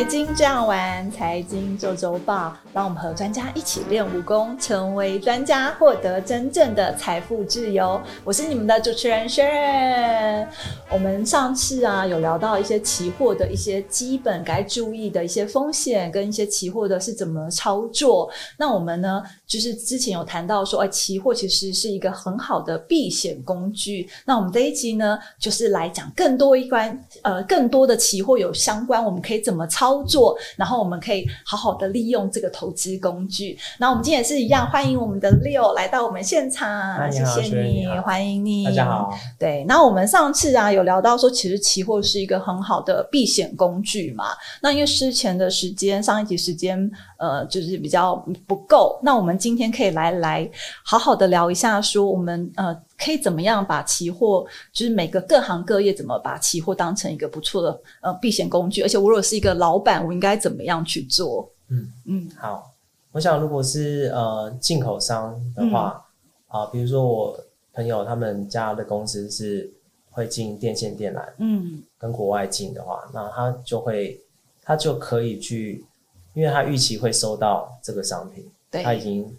财经这样玩，财经做周报，让我们和专家一起练武功，成为专家，获得真正的财富自由。我是你们的主持人 Sharon。我们上次啊有聊到一些期货的一些基本该注意的一些风险，跟一些期货的是怎么操作。那我们呢，就是之前有谈到说，哎，期货其实是一个很好的避险工具。那我们这一集呢，就是来讲更多一关，呃，更多的期货有相关，我们可以怎么操作，然后我们可以好好的利用这个投资工具。那我们今天也是一样，欢迎我们的 Leo 来到我们现场，谢谢你，欢迎你，大家好。对，那我们上次啊有聊到说，其实期货是一个很好的避险工具嘛。那因为之前的时间，上一集时间，呃，就是比较不够。那我们今天可以来来好好的聊一下，说我们呃可以怎么样把期货，就是每个各行各业怎么把期货当成一个不错的呃避险工具，而且我如果是一个老板，我应该怎么样去做？嗯嗯，好，我想如果是呃进口商的话啊，比如说我朋友他们家的公司是会进电线电缆，嗯，跟国外进的话，那他就会他就可以去，因为他预期会收到这个商品，他已经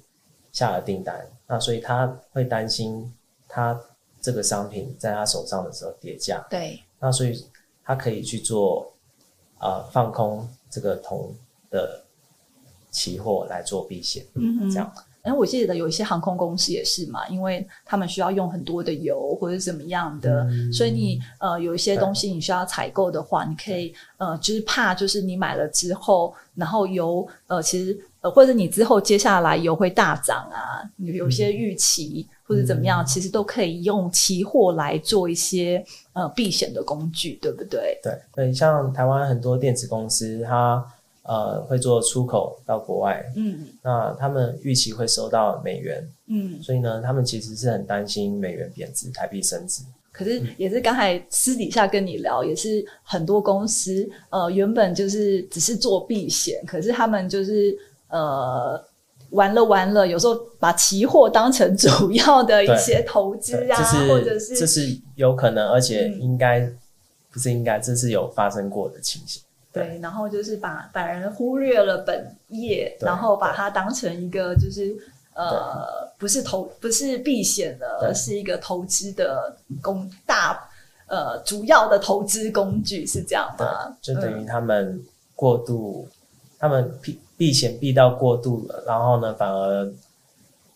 下了订单，那所以他会担心他这个商品在他手上的时候跌价，对，那所以他可以去做啊放空这个铜的。期货来做避险，嗯这样。哎，我记得有一些航空公司也是嘛，因为他们需要用很多的油或者怎么样的，所以你呃有一些东西你需要采购的话，你可以呃就是怕就是你买了之后，然后油呃其实呃或者你之后接下来油会大涨啊，你有些预期或者怎么样，其实都可以用期货来做一些呃避险的工具，对不对？对对，像台湾很多电子公司，它。呃，会做出口到国外，嗯，那他们预期会收到美元，嗯，所以呢，他们其实是很担心美元贬值、台币升值。可是也是刚才私底下跟你聊，也是很多公司，呃，原本就是只是做避险，可是他们就是呃，玩了玩了，有时候把期货当成主要的一些投资啊，或者是这是有可能，而且应该不是应该，这是有发生过的情形。对，然后就是把把人忽略了本业，然后把它当成一个就是呃，不是投不是避险的，而是一个投资的工大呃主要的投资工具是这样吗？就等于他们过度，他们避避险避到过度了，然后呢，反而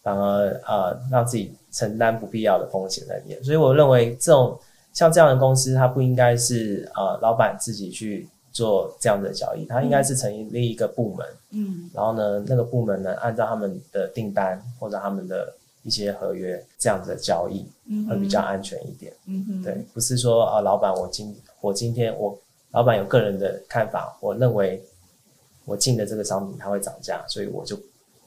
反而呃让自己承担不必要的风险在里面。所以我认为这种像这样的公司，它不应该是呃老板自己去。做这样的交易，他应该是成立一个部门，嗯，然后呢，那个部门呢，按照他们的订单或者他们的一些合约这样子的交易，会比较安全一点，嗯哼，对，不是说啊，老板，我今我今天我老板有个人的看法，我认为我进的这个商品它会涨价，所以我就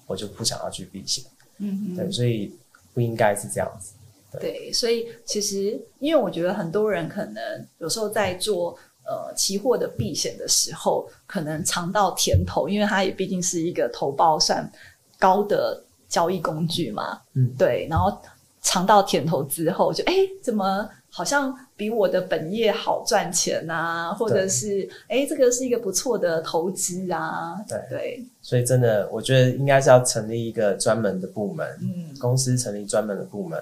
我就不想要去避险，嗯哼，对，所以不应该是这样子，对，所以其实因为我觉得很多人可能有时候在做。呃，期货的避险的时候，可能尝到甜头，因为它也毕竟是一个投报算高的交易工具嘛。嗯，对。然后尝到甜头之后，就哎，怎么好像比我的本业好赚钱啊？或者是哎，这个是一个不错的投资啊？对对。所以真的，我觉得应该是要成立一个专门的部门，嗯，公司成立专门的部门。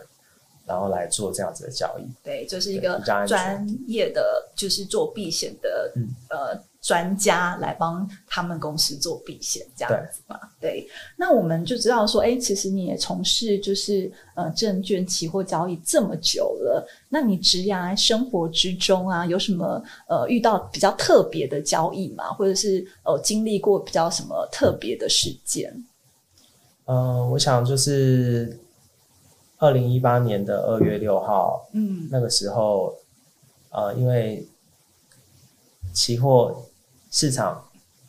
然后来做这样子的交易，对，就是一个专业的，就是做避险的，呃，专家来帮他们公司做避险这样子嘛。对，那我们就知道说，哎，其实你也从事就是呃证券期货交易这么久了，那你职涯生活之中啊，有什么呃遇到比较特别的交易吗？或者是呃经历过比较什么特别的事件？嗯，我想就是。二零一八年的二月六号，嗯，那个时候，呃，因为期货市场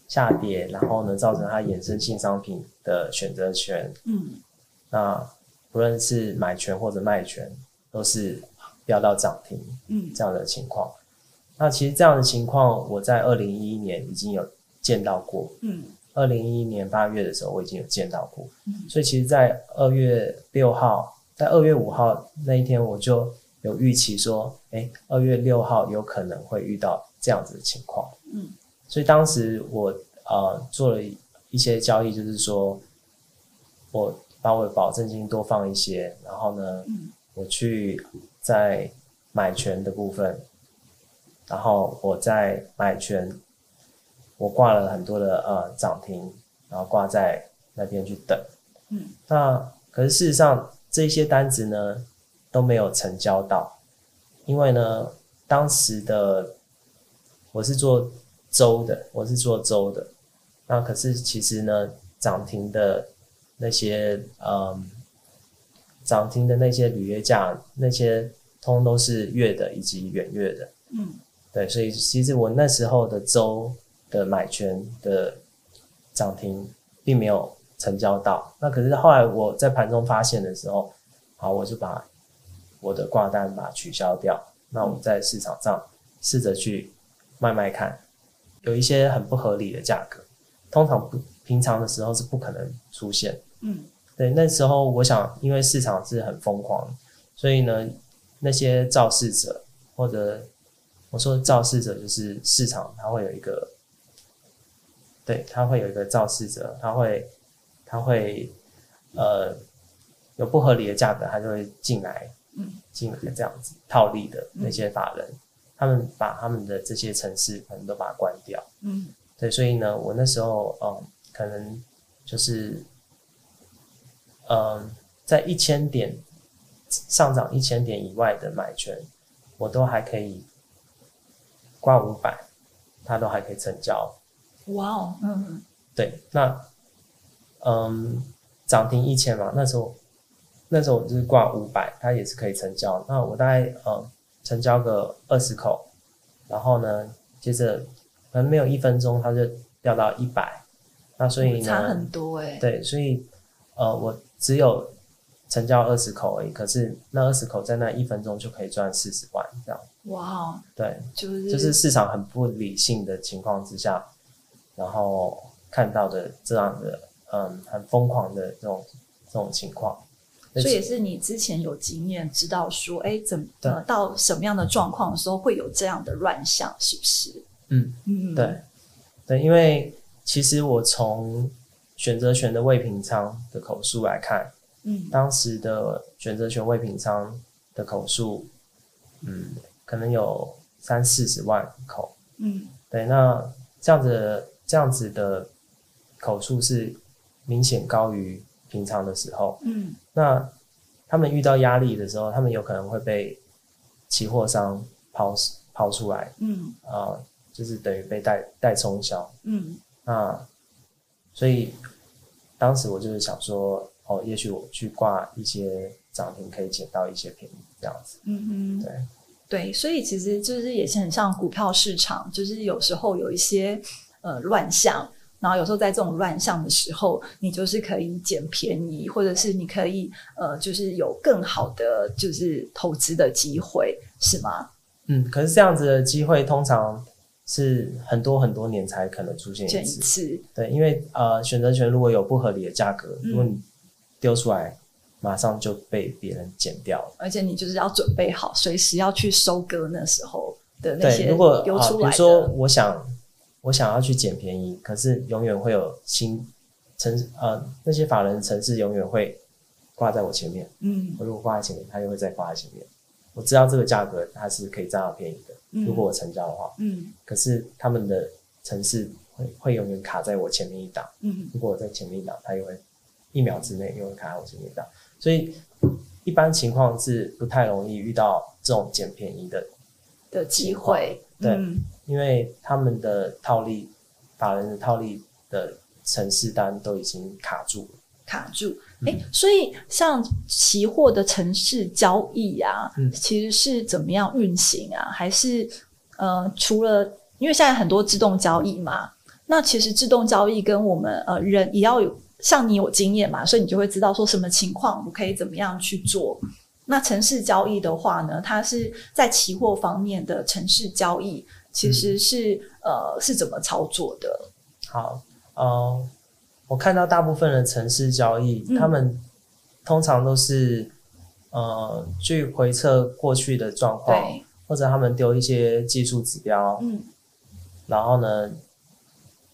下跌，然后呢，造成它衍生性商品的选择权，嗯，那不论是买权或者卖权，都是飙到涨停，嗯，这样的情况。那其实这样的情况，我在二零一一年已经有见到过，嗯，二零一一年八月的时候，我已经有见到过，嗯，所以其实，在二月六号。在二月五号那一天，我就有预期说，哎，二月六号有可能会遇到这样子的情况。嗯，所以当时我呃做了一些交易，就是说我把我的保证金多放一些，然后呢，我去在买权的部分，然后我在买权，我挂了很多的呃涨停，然后挂在那边去等，嗯，那可是事实上这些单子呢都没有成交到，因为呢当时的我是做周的，我是做周的，那可是其实呢涨停的那些嗯涨停的那些履约价那些通都是月的以及远月的，嗯，对，所以其实我那时候的周的买权的涨停并没有成交到，那可是后来我在盘中发现的时候，好，我就把我的挂单把它取消掉，那我们在市场上试着去卖卖看，有一些很不合理的价格，通常不平常的时候是不可能出现，嗯，对，那时候我想，因为市场是很疯狂，所以呢，那些肇事者或者我说肇事者就是市场，它会有一个。对，他会有一个肇事者，他会，他会，呃，有不合理的价格，他就会进来，嗯，进来这样子套利的那些法人，他们把他们的这些城市可能都把它关掉，嗯，对，所以呢，我那时候，嗯，可能就是，嗯，在一千点上涨一千点以外的买权，我都还可以挂五百，它都还可以成交。哇哦，嗯，对，那，嗯，涨停一千嘛，那时候，那时候我就是挂五百，它也是可以成交。那我大概嗯，成交个二十口，然后呢，接着可能没有一分钟，它就掉到一百，那所以呢，差很多哎。对，所以呃，我只有成交二十口而已，可是那二十口在那一分钟就可以赚四十万这样。哇，对，就是就是市场很不理性的情况之下。然后看到的这样的嗯很疯狂的这种这种情况，所以也是你之前有经验知道说，哎，怎么到什么样的状况的时候会有这样的乱象，是不是？嗯嗯，对。对，因为其实我从选择权的未平仓的口述来看，嗯，当时的选择权未平仓的口述，嗯，可能有三四十万口，嗯，对，那这样子。这样子的口述是明显高于平常的时候。嗯，那他们遇到压力的时候，他们有可能会被期货商抛抛出来。嗯，啊，就是等于被带带冲销。嗯，那所以当时我就是想说，哦，也许我去挂一些涨停，可以捡到一些便宜，这样子。嗯哼，对对，所以其实就是也是很像股票市场，就是有时候有一些。呃，乱象，然后有时候在这种乱象的时候，你就是可以捡便宜，或者是你可以呃，就是有更好的就是投资的机会，是吗？嗯，可是这样子的机会通常是很多很多年才可能出现一次。对，因为呃，选择权如果有不合理的价格，如果你丢出来，马上就被别人减掉了，而且你就是要准备好，随时要去收割那时候的那些如果丢出来比如说，我想。我想要去捡便宜，可是永远会有新城呃那些法人城市永远会挂在我前面。嗯，我如果挂在前面，他又会再挂在前面。我知道这个价格它是可以占到便宜的。如果我成交的话，嗯，可是他们的城市会会永远卡在我前面一档。嗯，如果我在前面一档，他又会一秒之内又会卡在我前面一档。所以一般情况是不太容易遇到这种捡便宜的的机会。对。因为他们的套利，法人的套利的城市单都已经卡住了，卡住。哎，所以像期货的城市交易啊，其实是怎么样运行啊？还是呃，除了因为现在很多自动交易嘛，那其实自动交易跟我们呃人也要有像你有经验嘛，所以你就会知道说什么情况我可以怎么样去做。那城市交易的话呢，它是在期货方面的城市交易。其实是呃是怎么操作的？好，呃，我看到大部分的城市交易，他们通常都是呃去回测过去的状况，或者他们丢一些技术指标，嗯，然后呢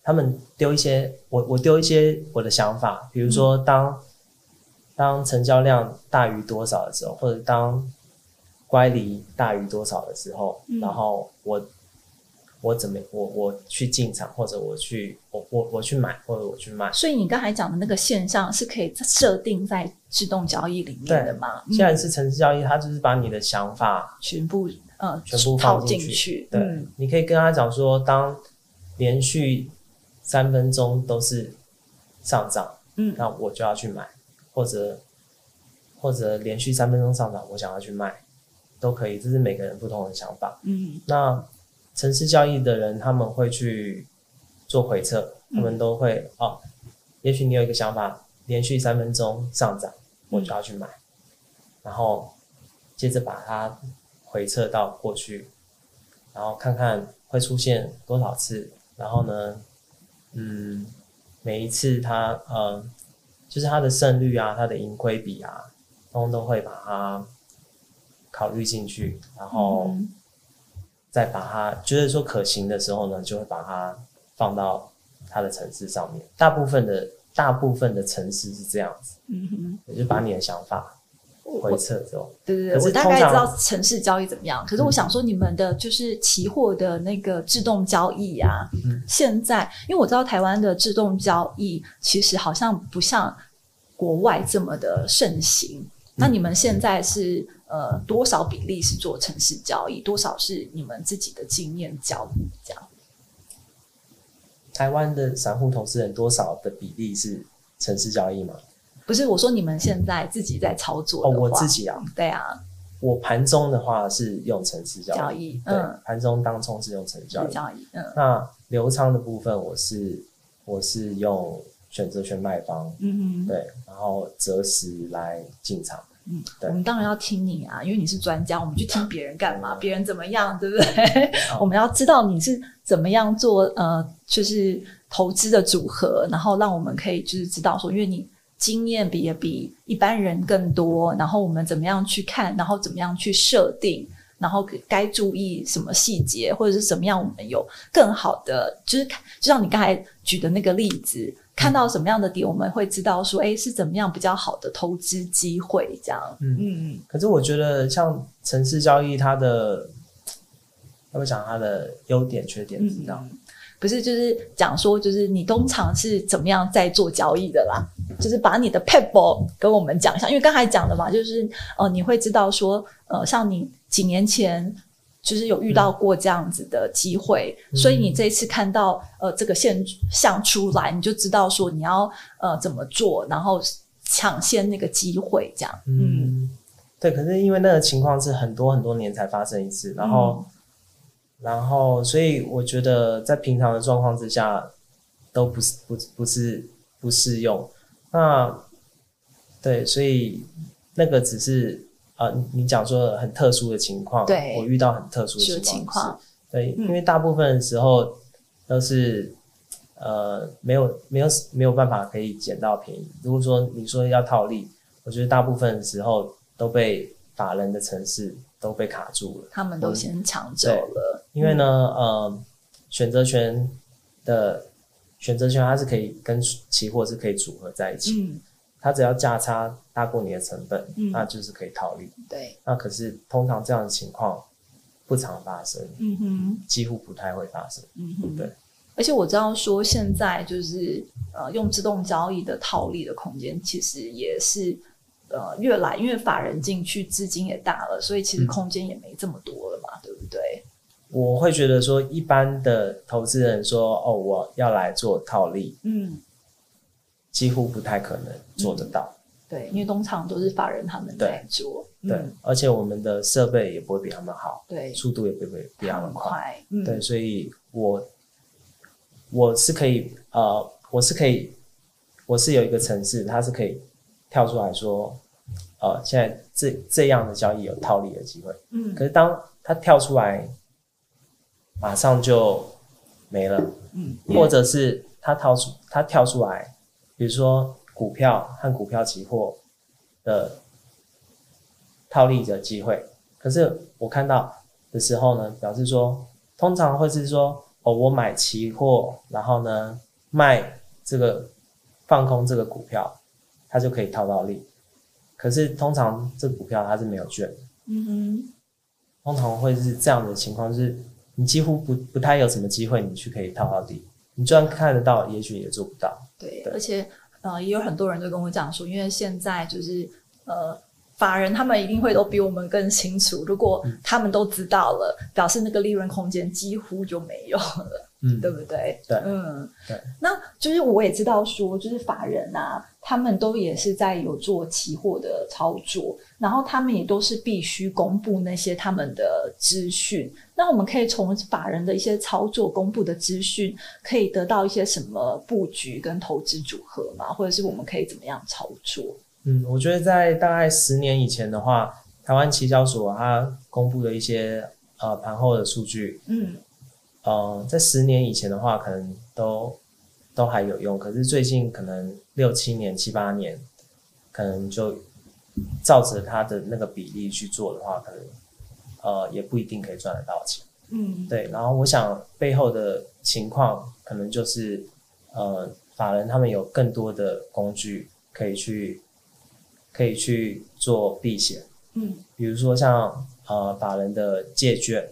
他们丢一些我我丢一些我的想法，比如说当当成交量大于多少的时候，或者当乖离大于多少的时候，嗯。然后我我怎么我我去进场，或者我去我我我去买，或者我去卖。所以你刚才讲的那个现象是可以设定在自动交易里面的吗？既然是城市交易，它就是把你的想法全部呃全部套放进去去，对，嗯你可以跟他讲说，当连续三分钟都是上涨，嗯那我就要去买，或者或者连续三分钟上涨，我想要去卖，都可以，这是每个人不同的想法。嗯那城市交易的人，他们会去做回测，他们都会、哦，也许你有一个想法，连续三分钟上涨，我就要去买，然后接着把它回测到过去，然后看看会出现多少次，然后呢，嗯，每一次它呃，就是它的胜率啊，它的盈亏比啊，通通都会把它考虑进去，然后。嗯再把它觉得说可行的时候呢，就会把它放到它的城市上面。大部分的大部分的城市是这样子，嗯哼，也就把你的想法回我测之后，对对对，我大概知道城市交易怎么样。可是我想说，你们的就是期货的那个自动交易啊，嗯现在因为我知道台湾的自动交易其实好像不像国外这么的盛行。那你们现在是呃多少比例是做城市交易，多少是你们自己的经验交易这样？台湾的散户投资人多少的比例是城市交易吗？不是我说你们现在自己在操作哦，的话，我自己啊，对啊，我盘中的话是用城市交易，交易对嗯，盘中当冲是用城市交易。交易嗯。那流仓的部分，我是我是用选择权卖方，嗯哼。对，然后择时来进场。嗯，对我们当然要听你啊，因为你是专家，我们去听别人干嘛？别人怎么样，对不对？我们要知道你是怎么样做，呃，就是投资的组合，然后让我们可以就是知道说，因为你经验比也比一般人更多，然后我们怎么样去看，然后怎么样去设定，然后该注意什么细节，或者是怎么样，我们有更好的，就是看就像你刚才举的那个例子。看到什么样的点，我们会知道说，哎，是怎么样比较好的投资机会，这样。嗯嗯嗯可是我觉得像城市交易，它的要不讲它的优点缺点，知道？嗯，不是，就是讲说，就是你通常是怎么样在做交易的啦？就是把你的 p e b b l 跟我们讲一下，因为刚才讲的嘛，就是呃，你会知道说，呃，像你几年前就是有遇到过这样子的机会，嗯所以你这一次看到呃这个现象出来，你就知道说你要呃怎么做，然后抢先那个机会，这样。嗯，对。可是因为那个情况是很多很多年才发生一次，然后，然后，所以我觉得在平常的状况之下都不是不不是不适用。那对，所以那个只是呃，你你讲说很特殊的情况，对我遇到很特殊的情情况，对，嗯因为大部分的时候都是呃没有没有没有办法可以捡到便宜。如果说你说要套利，我觉得大部分的时候都被法人的城市都被卡住了，他们都先抢走了，因为呢，呃，选择权的选择权它是可以跟期货是可以组合在一起，嗯，它只要价差大过你的成本，嗯那就是可以套利。对，那可是通常这样的情况不常发生，嗯哼。几乎不太会发生。嗯哼，对。而且我知道说，现在就是呃，用自动交易的套利的空间，其实也是呃越来，因为法人进去资金也大了，所以其实嗯空间也没这么多了嘛，对不对？我会觉得说，一般的投资人说哦，我要来做套利，嗯，几乎不太可能做得到。对，因为通常都是法人他们在做，对嗯，而且我们的设备也不会比他们好，对，速度也不会比他们快。对，所以我我是可以呃，我是可以，我是有一个城市，它是可以跳出来说，呃，现在这这样的交易有套利的机会。嗯。可是当它跳出来，马上就没了，嗯，或者是它跳出它跳出来，比如说股票和股票期货的套利的机会。可是我看到的时候呢，表示说，通常会是说哦，我买期货，然后呢卖这个放空这个股票，它就可以套到利。可是通常这股票它是没有券的，嗯哼，通常会是这样的情况，就是你几乎不不太有什么机会你去可以套到底，你就算看得到，也许也做不到。对，对而且呃，也有很多人都跟我讲说，因为现在就是呃。法人他们一定会都比我们更清楚，如果他们都知道了，表示那个利润空间几乎就没有了，嗯，对不对？对嗯，对。那就是我也知道说，就是法人啊，他们都也是在有做期货的操作，然后他们也都是必须公布那些他们的资讯。那我们可以从法人的一些操作公布的资讯，可以得到一些什么布局跟投资组合吗？或者是我们可以怎么样操作？嗯，我觉得在大概十年以前的话，台湾期交所它公布的一些呃盘后的数据，嗯，呃，在十年以前的话，可能都都还有用，可是最近可能六七年、七八年，可能就照着它的那个比例去做的话，可能呃也不一定可以赚得到钱。嗯，对，然后我想背后的情况可能就是呃法人他们有更多的工具可以去。可以去做避险，嗯，比如说像呃法人的借券，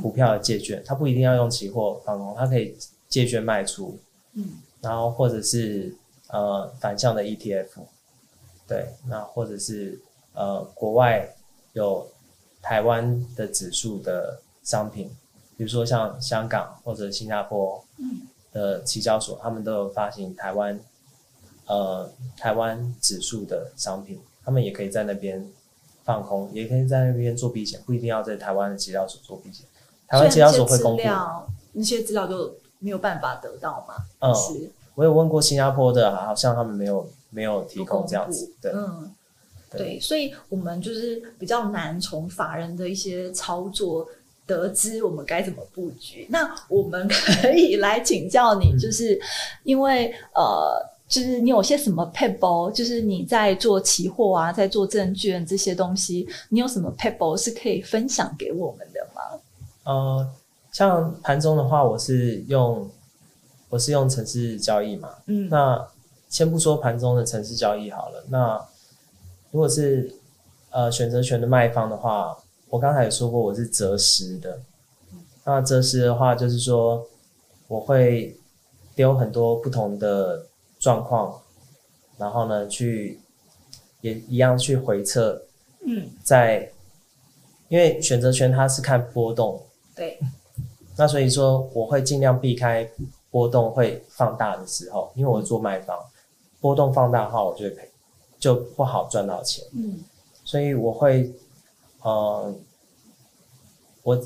股票的借券，它不一定要用期货放空，它可以借券卖出，嗯，然后或者是呃反向的 ETF，对，那或者是呃国外有台湾的指数的商品，比如说像香港或者新加坡的期交所，他们都有发行台湾。呃，台湾指数的商品，他们也可以在那边放空，也可以在那边做避险，不一定要在台湾的期交所做避险。台湾期交所会公布那些资料，就没有办法得到吗？嗯，我有问过新加坡的，好像他们没有没有提供这样子。对，嗯，对，所以我们就是比较难从法人的一些操作得知我们该怎么布局。那我们可以来请教你，就是因为呃。就是你有些什么配包，就是你在做期货啊，在做证券这些东西，你有什么配包是可以分享给我们的吗？呃，像盘中的话，我是用我是用城市交易嘛，嗯，那先不说盘中的城市交易好了，那如果是呃选择权的卖方的话，我刚才也说过我是择时的，那择时的话就是说我会丢很多不同的。状况，然后呢，去也一样去回测，嗯，在因为选择权它是看波动，对，那所以说我会尽量避开波动会放大的时候，因为我做卖方，波动放大的话，我就会赔，就不好赚到钱，嗯，所以我会，呃，我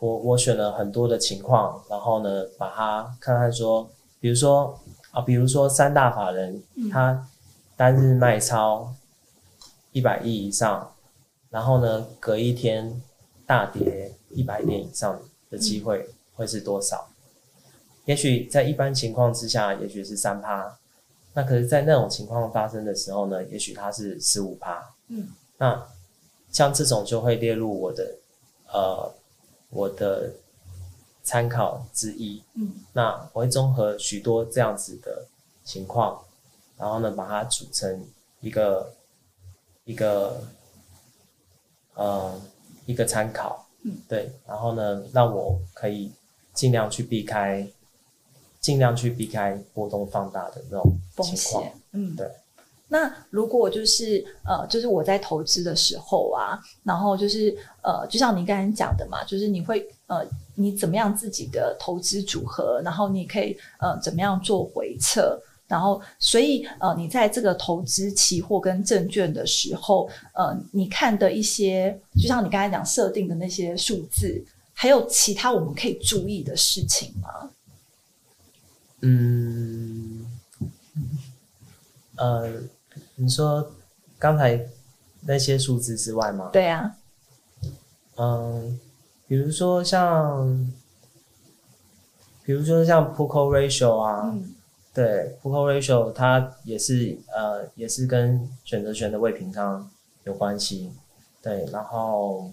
我我选了很多的情况，然后呢，把它看看说，比如说。啊，比如说三大法人，他单日卖超一百亿以上，然后呢，隔一天大跌一百点以上的机会会是多少？也许在一般情况之下，也许是三趴，那可是，在那种情况发生的时候呢，也许它是十五趴。嗯，那像这种就会列入我的呃我的。参考之一，嗯，那我会综合许多这样子的情况，然后呢，把它组成一个一个呃一个参考，嗯，对，然后呢，让我可以尽量去避开，尽量去避开波动放大的那种情况，嗯，对。那如果就是呃，就是我在投资的时候啊，然后就是呃，就像你刚才讲的嘛，就是你会呃，你怎么样自己的投资组合，然后你可以呃，怎么样做回测，然后所以呃，你在这个投资期货跟证券的时候，呃，你看的一些，就像你刚才讲设定的那些数字，还有其他我们可以注意的事情吗？嗯，呃。你说刚才那些数字之外吗？对呀。嗯，比如说像，比如说像 p o c o ratio 啊，对 p c o ratio 它也是呃也是跟选择权的未平仓有关系，对，然后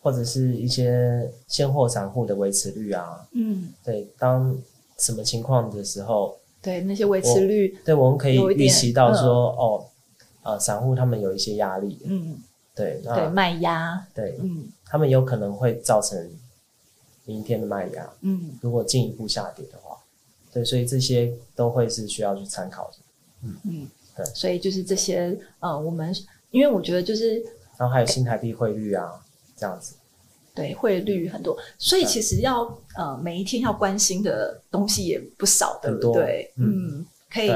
或者是一些现货散户的维持率啊，嗯，对，当什么情况的时候，对，那些维持率，对，我们可以预期到说，哦，呃，散户他们有一些压力，嗯，对，对，卖压，对嗯他们有可能会造成明天的卖压，嗯，如果进一步下跌的话，对，所以这些都会是需要去参考的。嗯嗯，对所以就是这些，呃，我们因为我觉得就是然后还有新台币汇率啊，这样子。对汇率很多，所以其实要呃每一天要关心的东西也不少，对不对？嗯嗯，可以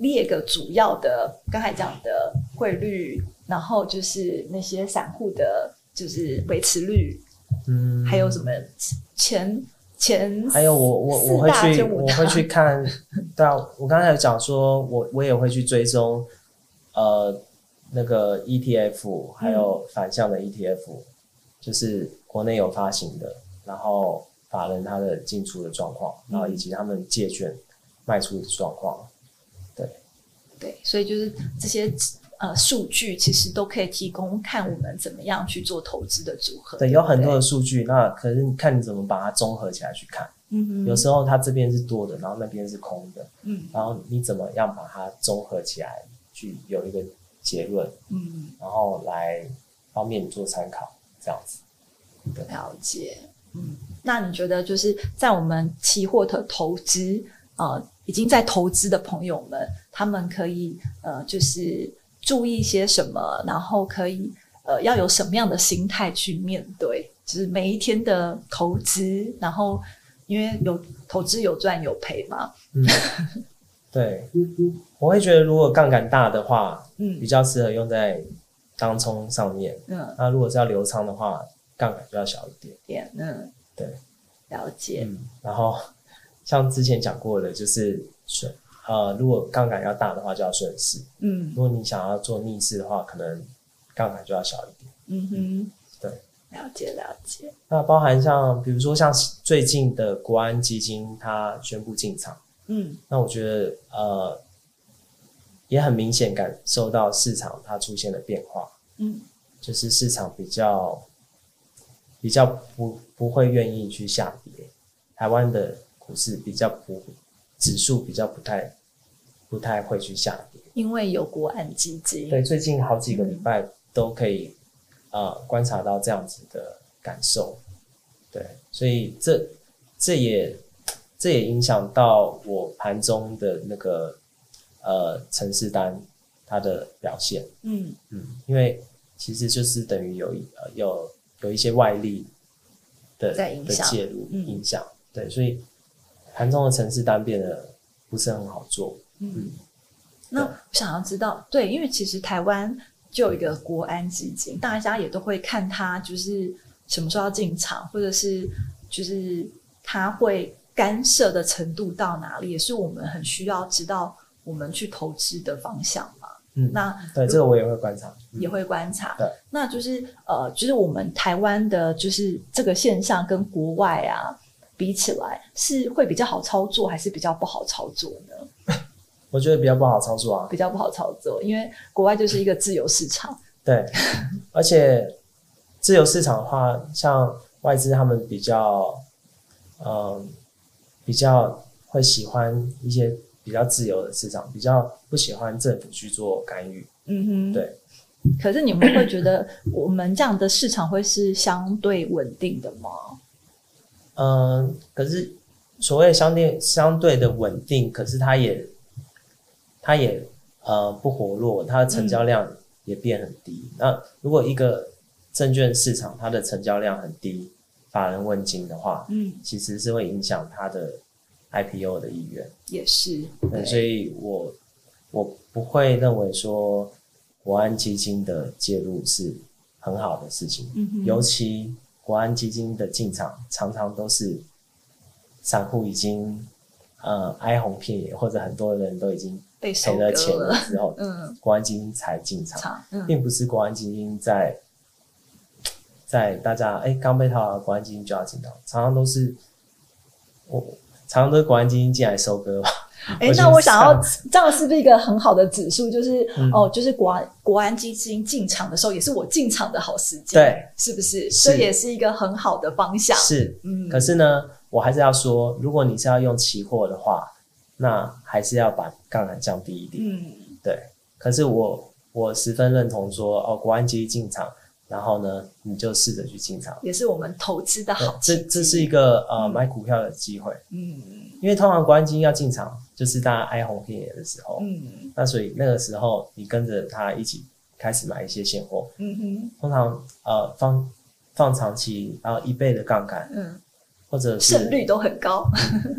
列个主要的，刚才讲的汇率，然后就是那些散户的，就是维持率，嗯，还有什么前前还有我我我会去我会去看，对啊，我刚才有讲说我我也会去追踪，呃，那个 ETF 还有反向的 ETF，、就是国内有发行的，然后法人他的进出的状况，然后以及他们借券卖出的状况，对。对，所以就是这些呃数据其实都可以提供看我们怎么样去做投资的组合。对，不有很多的数据，那可是你看你怎么把它综合起来去看，嗯哼，有时候它这边是多的，然后那边是空的，嗯。然后你怎么样把它综合起来，去有一个结论，嗯。然后来方便你做参考，这样子。了解，嗯，那你觉得就是在我们期货的投资，呃，已经在投资的朋友们，他们可以呃，就是注意一些什么，然后可以呃，要有什么样的心态去面对，就是每一天的投资，然后因为有投资有赚有赔嘛，嗯，对，我会觉得如果杠杆大的话，嗯比较适合用在当冲上面。嗯，那如果是要流仓的话，杠杆就要小一点。点嗯，对，了解，嗯，然后像之前讲过的，就是顺呃，如果杠杆要大的话，就要顺势；嗯。如果你想要做逆势的话，可能杠杆就要小一点。嗯哼，对，了解了解，那包含像比如说像最近的国安基金，它宣布进场，嗯。那我觉得呃也很明显感受到市场它出现了变化，嗯。就是市场比较比较不不会愿意去下跌，台湾的股市比较不指数比较不太不太会去下跌。因为有国安基金，对，最近好几个礼拜都可以呃观察到这样子的感受。对，所以这这也这也影响到我盘中的那个呃城市单它的表现。嗯嗯，因为其实就是等于有一呃有有一些外力的的介入嗯影响，对，所以盘中的城市单变得不是很好做。嗯，那我想要知道，对，因为其实台湾就有一个国安基金，大家也都会看它，就是什么时候要进场，或者是就是它会干涉的程度到哪里，也是我们很需要知道我们去投资的方向嘛。嗯，那对，这个我也会观察。嗯也会观察。对，那就是呃，就是我们台湾的，就是这个现象跟国外啊比起来，是会比较好操作，还是比较不好操作呢？我觉得比较不好操作啊。比较不好操作，因为国外就是一个自由市场。对，而且自由市场的话，像外资他们比较，嗯，比较会喜欢一些比较自由的市场，比较不喜欢政府去做干预。嗯哼，对。可是你们会觉得我们这样的市场会是相对稳定的吗？嗯，可是所谓相对相对的稳定，可是它也它也呃不活络，它的成交量也变很低。那如果一个证券市场它的成交量很低，法人问津的话，嗯，其实是会影响它的 IPO 的意愿。也是。对，所以我我不会认为说国安基金的介入是很好的事情，嗯尤其国安基金的进场常常都是散户已经呃哀鸿遍野，或者很多人都已经赔了钱之后，嗯，国安基金才进场，嗯并不是国安基金在在大家哎刚被套牢，国安基金就要进场，常常都是我常常都是国安基金进来收割吧。哎，那我想要这样是不是一个很好的指数？就是哦，就是国安国安基金进场的时候，也是我进场的好时机，对，是不是？这也是一个很好的方向。是，嗯。可是呢，我还是要说，如果你是要用期货的话，那还是要把杠杆降低一点。嗯，对。可是我我十分认同说，哦，国安基金进场。然后呢，你就试着去进场，也是我们投资的好。这这是一个呃买股票的机会。嗯，因为通常国安基金要进场，就是大家哀鸿遍野的时候。嗯，那所以那个时候你跟着他一起开始买一些现货。嗯哼，通常呃放放长期，然后一倍的杠杆。嗯，或者胜率都很高。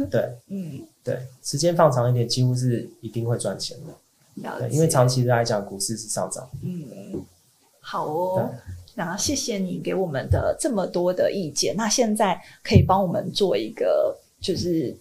对，嗯，对，时间放长一点，几乎是一定会赚钱的。对，因为长期来讲，股市是上涨。嗯，好哦。那谢谢你给我们的这么多的意见。那现在可以帮我们做一个就是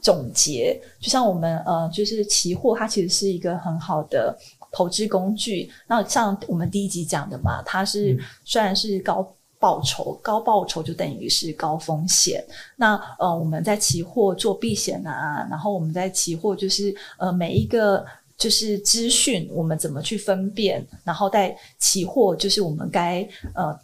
总结，就像我们呃，就是期货，它其实是一个很好的投资工具。那像我们第一集讲的嘛，它是虽然是高报酬，高报酬就等于是高风险。那呃，我们在期货做避险啊，然后我们在期货就是呃每一个。就是资讯，我们怎么去分辨？然后在期货，就是我们该呃，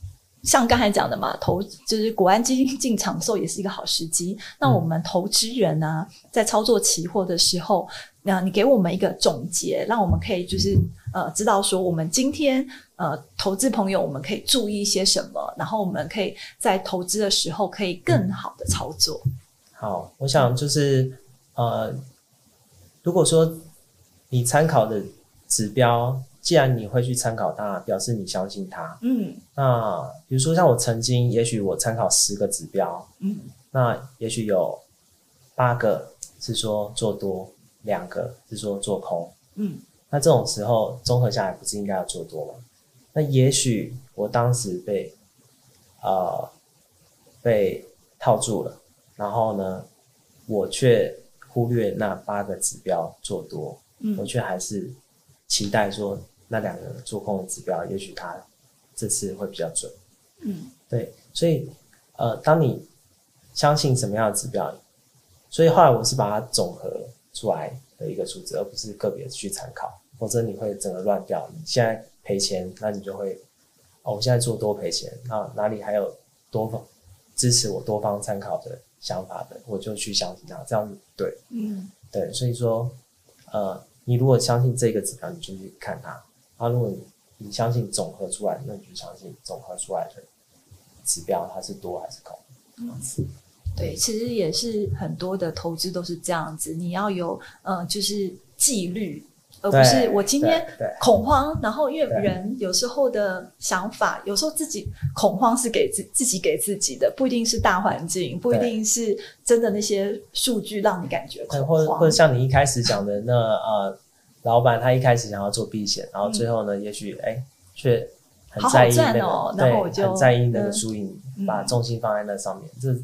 像刚才讲的嘛，投就是国安基金进场的时候也是一个好时机。那我们投资人呢，在操作期货的时候，那你给我们一个总结，让我们可以就是呃，知道说我们今天呃，投资朋友我们可以注意一些什么，然后我们可以在投资的时候可以更好的操作。好，我想就是呃，如果说。你参考的指标，既然你会去参考它，表示你相信它。嗯，那比如说像我曾经，也许我参考十个指标，嗯，那也许有八个是说做多，两个是说做空，嗯，那这种时候综合下来，不是应该要做多吗？那也许我当时被呃被套住了，然后呢，我却忽略那八个指标做多。我却还是期待说那两个做空的指标，也许它这次会比较准。嗯，对，所以呃，当你相信什么样的指标，所以后来我是把它总和出来的一个数字，而不是个别去参考，否则你会整个乱掉。你现在赔钱，那你就会哦，我现在做多赔钱，那哪里还有多方支持我多方参考的想法的，我就去相信它，这样对，嗯，对，所以说呃。你如果相信这个指标，你就去看它；，啊，如果你你相信总和出来，那你就相信总和出来的指标它是多还是空。嗯，对，其实也是很多的投资都是这样子，你要有呃，就是纪律。而不是我今天恐慌，然后因为人有时候的想法，有时候自己恐慌是给自自己给自己的，不一定是大环境，不一定是真的那些数据让你感觉恐慌。或者或者像你一开始讲的那呃，老板他一开始想要做避险，然后最后呢，也许哎却很在意那个，对，很在意那个输赢，把重心放在那上面，这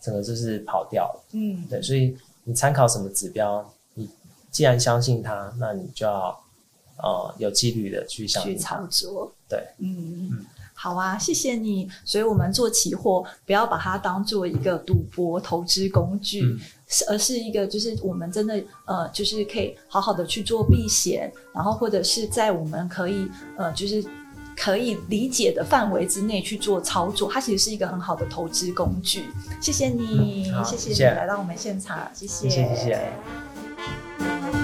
整个就是跑掉了。嗯，对，所以你参考什么指标？你既然相信他，那你就要呃有纪律的去去操作。对，嗯嗯，好啊，谢谢你。所以，我们做期货，不要把它当做一个赌博投资工具，而是一个就是我们真的呃，就是可以好好的去做避险，然后或者是在我们可以呃，就是可以理解的范围之内去做操作。它其实是一个很好的投资工具。谢谢你，谢谢你来到我们现场，谢谢，谢谢。